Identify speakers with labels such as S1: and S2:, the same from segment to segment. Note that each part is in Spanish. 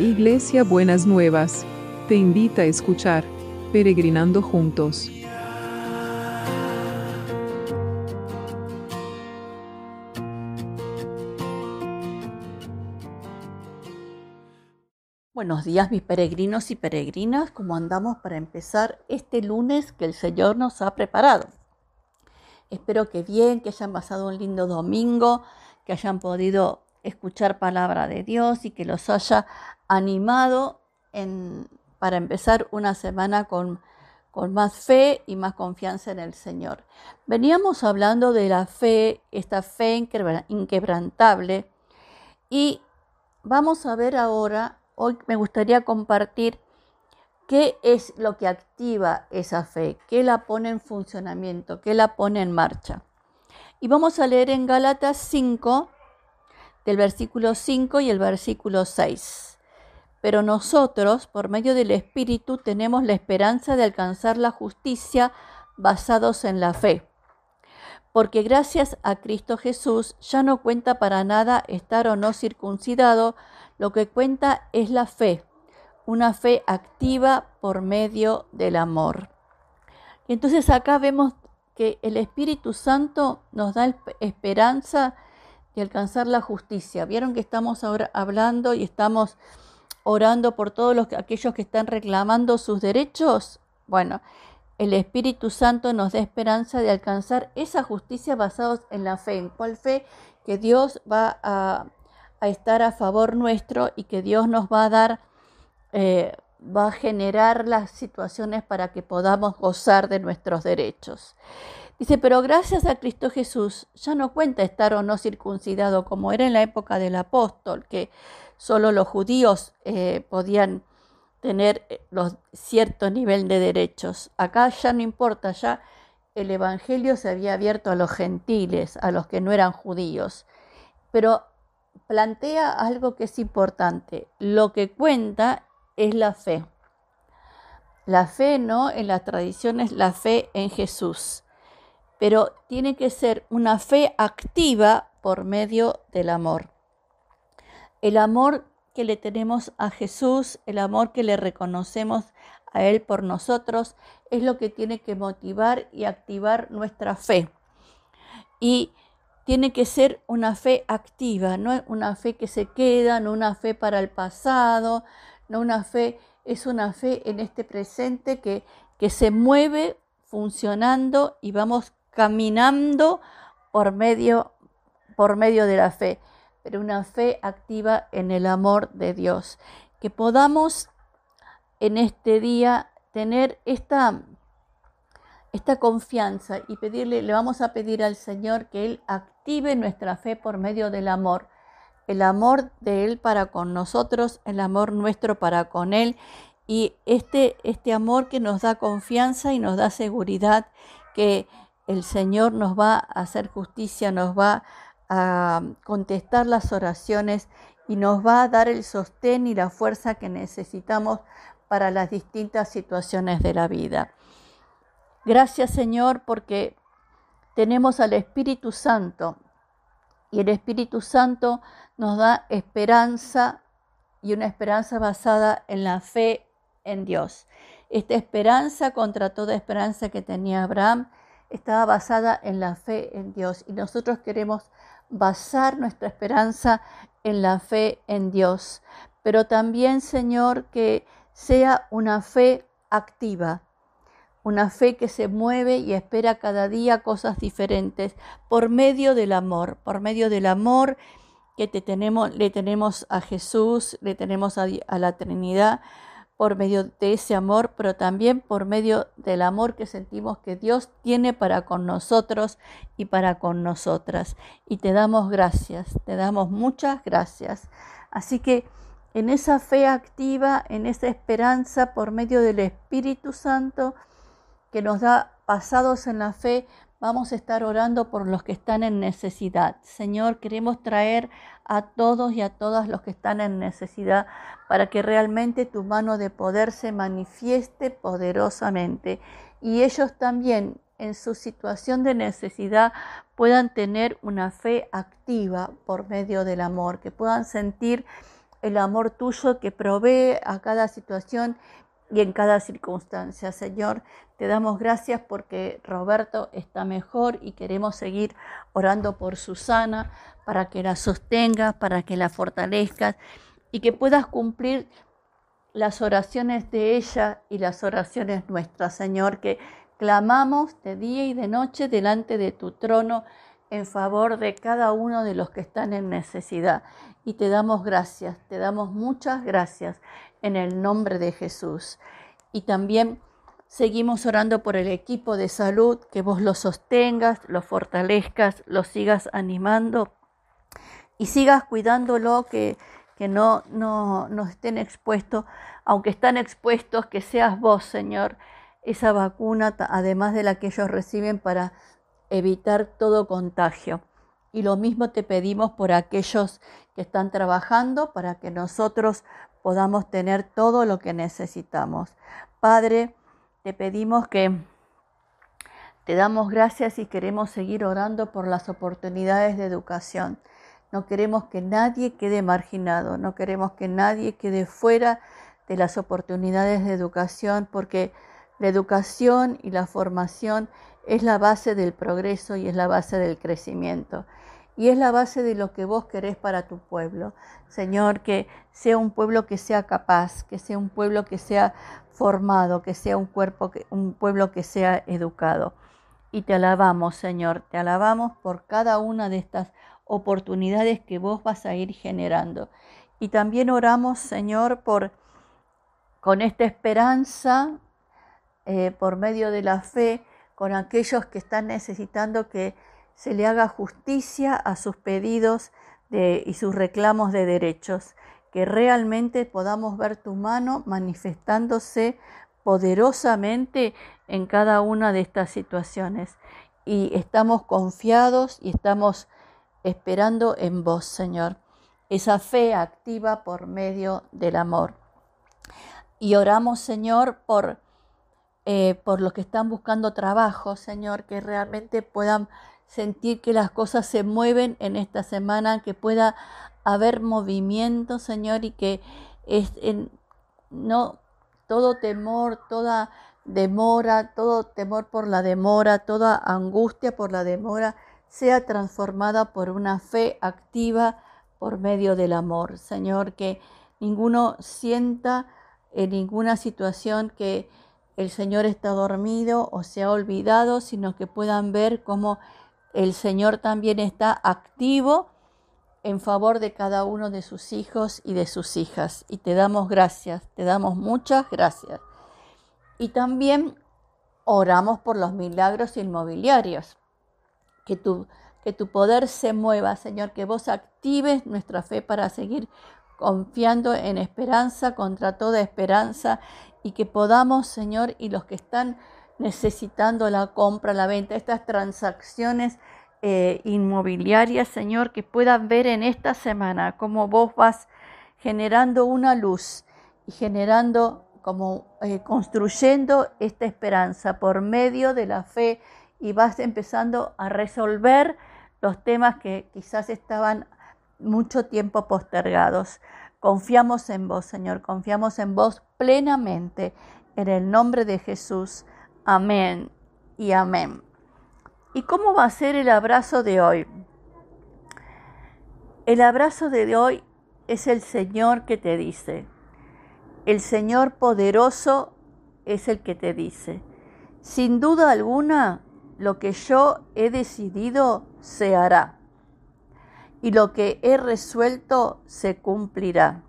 S1: Iglesia Buenas Nuevas, te invita a escuchar Peregrinando Juntos.
S2: Buenos días mis peregrinos y peregrinas, ¿cómo andamos para empezar este lunes que el Señor nos ha preparado? Espero que bien, que hayan pasado un lindo domingo, que hayan podido escuchar palabra de Dios y que los haya animado para empezar una semana con, con más fe y más confianza en el Señor. Veníamos hablando de la fe, esta fe inquebrantable, y vamos a ver ahora, hoy me gustaría compartir qué es lo que activa esa fe, qué la pone en funcionamiento, qué la pone en marcha. Y vamos a leer en Gálatas 5, del versículo 5 y el versículo 6. Pero nosotros, por medio del Espíritu, tenemos la esperanza de alcanzar la justicia basados en la fe. Porque gracias a Cristo Jesús ya no cuenta para nada estar o no circuncidado, lo que cuenta es la fe, una fe activa por medio del amor. Entonces acá vemos que el Espíritu Santo nos da esperanza y alcanzar la justicia. Vieron que estamos ahora hablando y estamos orando por todos los, aquellos que están reclamando sus derechos. Bueno, el Espíritu Santo nos da esperanza de alcanzar esa justicia basados en la fe. ¿En cuál fe? Que Dios va a, estar a favor nuestro y que Dios nos va a dar, eh, va a generar las situaciones para que podamos gozar de nuestros derechos. Dice, pero gracias a Cristo Jesús ya no cuenta estar o no circuncidado como era en la época del apóstol, que solo los judíos eh, podían tener eh, cierto nivel de derechos. Acá ya no importa, ya el Evangelio se había abierto a los gentiles, a los que no eran judíos. Pero plantea algo que es importante. Lo que cuenta es la fe. La fe no en las tradiciones, la fe en Jesús pero tiene que ser una fe activa por medio del amor. El amor que le tenemos a Jesús, el amor que le reconocemos a Él por nosotros, es lo que tiene que motivar y activar nuestra fe. Y tiene que ser una fe activa, no una fe que se queda, no una fe para el pasado, no una fe, es una fe en este presente que, que se mueve funcionando y vamos caminando por medio, por medio de la fe, pero una fe activa en el amor de Dios. Que podamos en este día tener esta, esta confianza y pedirle, le vamos a pedir al Señor que Él active nuestra fe por medio del amor. El amor de Él para con nosotros, el amor nuestro para con Él y este, este amor que nos da confianza y nos da seguridad que el Señor nos va a hacer justicia, nos va a contestar las oraciones y nos va a dar el sostén y la fuerza que necesitamos para las distintas situaciones de la vida. Gracias Señor porque tenemos al Espíritu Santo y el Espíritu Santo nos da esperanza y una esperanza basada en la fe en Dios. Esta esperanza contra toda esperanza que tenía Abraham estaba basada en la fe en Dios y nosotros queremos basar nuestra esperanza en la fe en Dios, pero también, Señor, que sea una fe activa, una fe que se mueve y espera cada día cosas diferentes por medio del amor, por medio del amor que te tenemos, le tenemos a Jesús, le tenemos a, a la Trinidad, por medio de ese amor, pero también por medio del amor que sentimos que Dios tiene para con nosotros y para con nosotras. Y te damos gracias, te damos muchas gracias. Así que en esa fe activa, en esa esperanza por medio del Espíritu Santo que nos da pasados en la fe, Vamos a estar orando por los que están en necesidad. Señor, queremos traer a todos y a todas los que están en necesidad para que realmente tu mano de poder se manifieste poderosamente y ellos también en su situación de necesidad puedan tener una fe activa por medio del amor, que puedan sentir el amor tuyo que provee a cada situación y en cada circunstancia. Señor, te damos gracias porque Roberto está mejor y queremos seguir orando por Susana para que la sostengas, para que la fortalezcas y que puedas cumplir las oraciones de ella y las oraciones nuestras, Señor, que clamamos de día y de noche delante de tu trono en favor de cada uno de los que están en necesidad. Y te damos gracias, te damos muchas gracias en el nombre de Jesús. Y también seguimos orando por el equipo de salud, que vos lo sostengas, lo fortalezcas, lo sigas animando y sigas cuidándolo, que, que no, no, no estén expuestos, aunque están expuestos, que seas vos, Señor, esa vacuna, además de la que ellos reciben para evitar todo contagio. Y lo mismo te pedimos por aquellos que están trabajando para que nosotros podamos tener todo lo que necesitamos. Padre, te pedimos que te damos gracias y queremos seguir orando por las oportunidades de educación. No queremos que nadie quede marginado, no queremos que nadie quede fuera de las oportunidades de educación porque la educación y la formación es la base del progreso y es la base del crecimiento. Y es la base de lo que vos querés para tu pueblo. Señor, que sea un pueblo que sea capaz, que sea un pueblo que sea formado, que sea un, cuerpo, un pueblo que sea educado. Y te alabamos, Señor, te alabamos por cada una de estas oportunidades que vos vas a ir generando. Y también oramos, Señor, por con esta esperanza, eh, por medio de la fe, con aquellos que están necesitando que se le haga justicia a sus pedidos y sus reclamos de derechos, que realmente podamos ver tu mano manifestándose poderosamente en cada una de estas situaciones. Y estamos confiados y estamos esperando en vos, Señor, esa fe activa por medio del amor. Y oramos, Señor, por eh, por los que están buscando trabajo, Señor, que realmente puedan sentir que las cosas se mueven en esta semana, que pueda haber movimiento, Señor, y que es, no todo temor, toda demora, todo temor por la demora, toda angustia por la demora, sea transformada por una fe activa por medio del amor. Señor, que ninguno sienta en ninguna situación que el Señor está dormido o se ha olvidado, sino que puedan ver cómo el Señor también está activo en favor de cada uno de sus hijos y de sus hijas. Y te damos gracias, te damos muchas gracias. Y también oramos por los milagros inmobiliarios. Que tu, que tu poder se mueva, Señor, que vos actives nuestra fe para seguir confiando en esperanza contra toda esperanza y que podamos, Señor, y los que están necesitando la compra, la venta, estas transacciones eh, inmobiliarias, Señor, que puedan ver en esta semana cómo vos vas generando una luz y generando, como eh, construyendo esta esperanza por medio de la fe y vas empezando a resolver los temas que quizás estaban mucho tiempo postergados. Confiamos en vos, Señor, confiamos en vos plenamente. En el nombre de Jesús. Amén y amén. ¿Y cómo va a ser el abrazo de hoy? El abrazo de hoy es el Señor que te dice. El Señor poderoso es el que te dice. Sin duda alguna, lo que yo he decidido se hará y lo que he resuelto se cumplirá.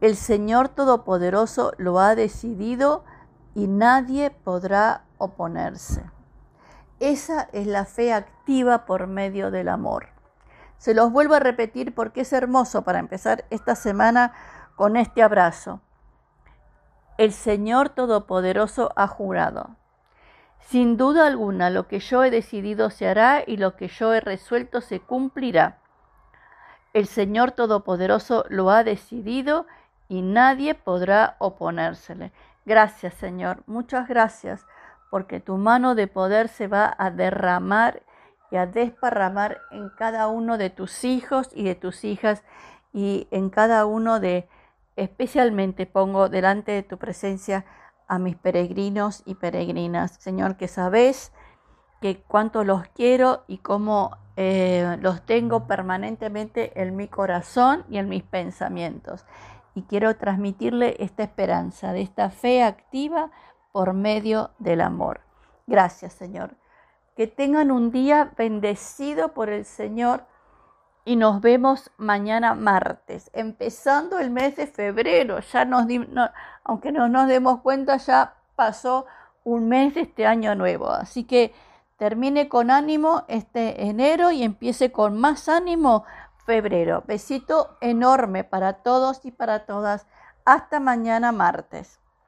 S2: El Señor Todopoderoso lo ha decidido y nadie podrá oponerse. Esa es la fe activa por medio del amor. Se los vuelvo a repetir porque es hermoso para empezar esta semana con este abrazo. El Señor Todopoderoso ha jurado. Sin duda alguna, lo que yo he decidido se hará y lo que yo he resuelto se cumplirá. El Señor Todopoderoso lo ha decidido y nadie podrá oponérsele. Gracias, Señor. Muchas gracias, porque tu mano de poder se va a derramar y a desparramar en cada uno de tus hijos y de tus hijas y en cada uno de, especialmente pongo delante de tu presencia a mis peregrinos y peregrinas. Señor, que sabes que cuánto los quiero y cómo eh, los tengo permanentemente en mi corazón y en mis pensamientos. Y quiero transmitirle esta esperanza, de esta fe activa por medio del amor. Gracias, Señor. Que tengan un día bendecido por el Señor y nos vemos mañana martes, empezando el mes de febrero. Ya nos, aunque no nos demos cuenta, ya pasó un mes de este año nuevo. Así que termine con ánimo este enero y empiece con más ánimo febrero. Besito enorme para todos y para todas. Hasta mañana martes.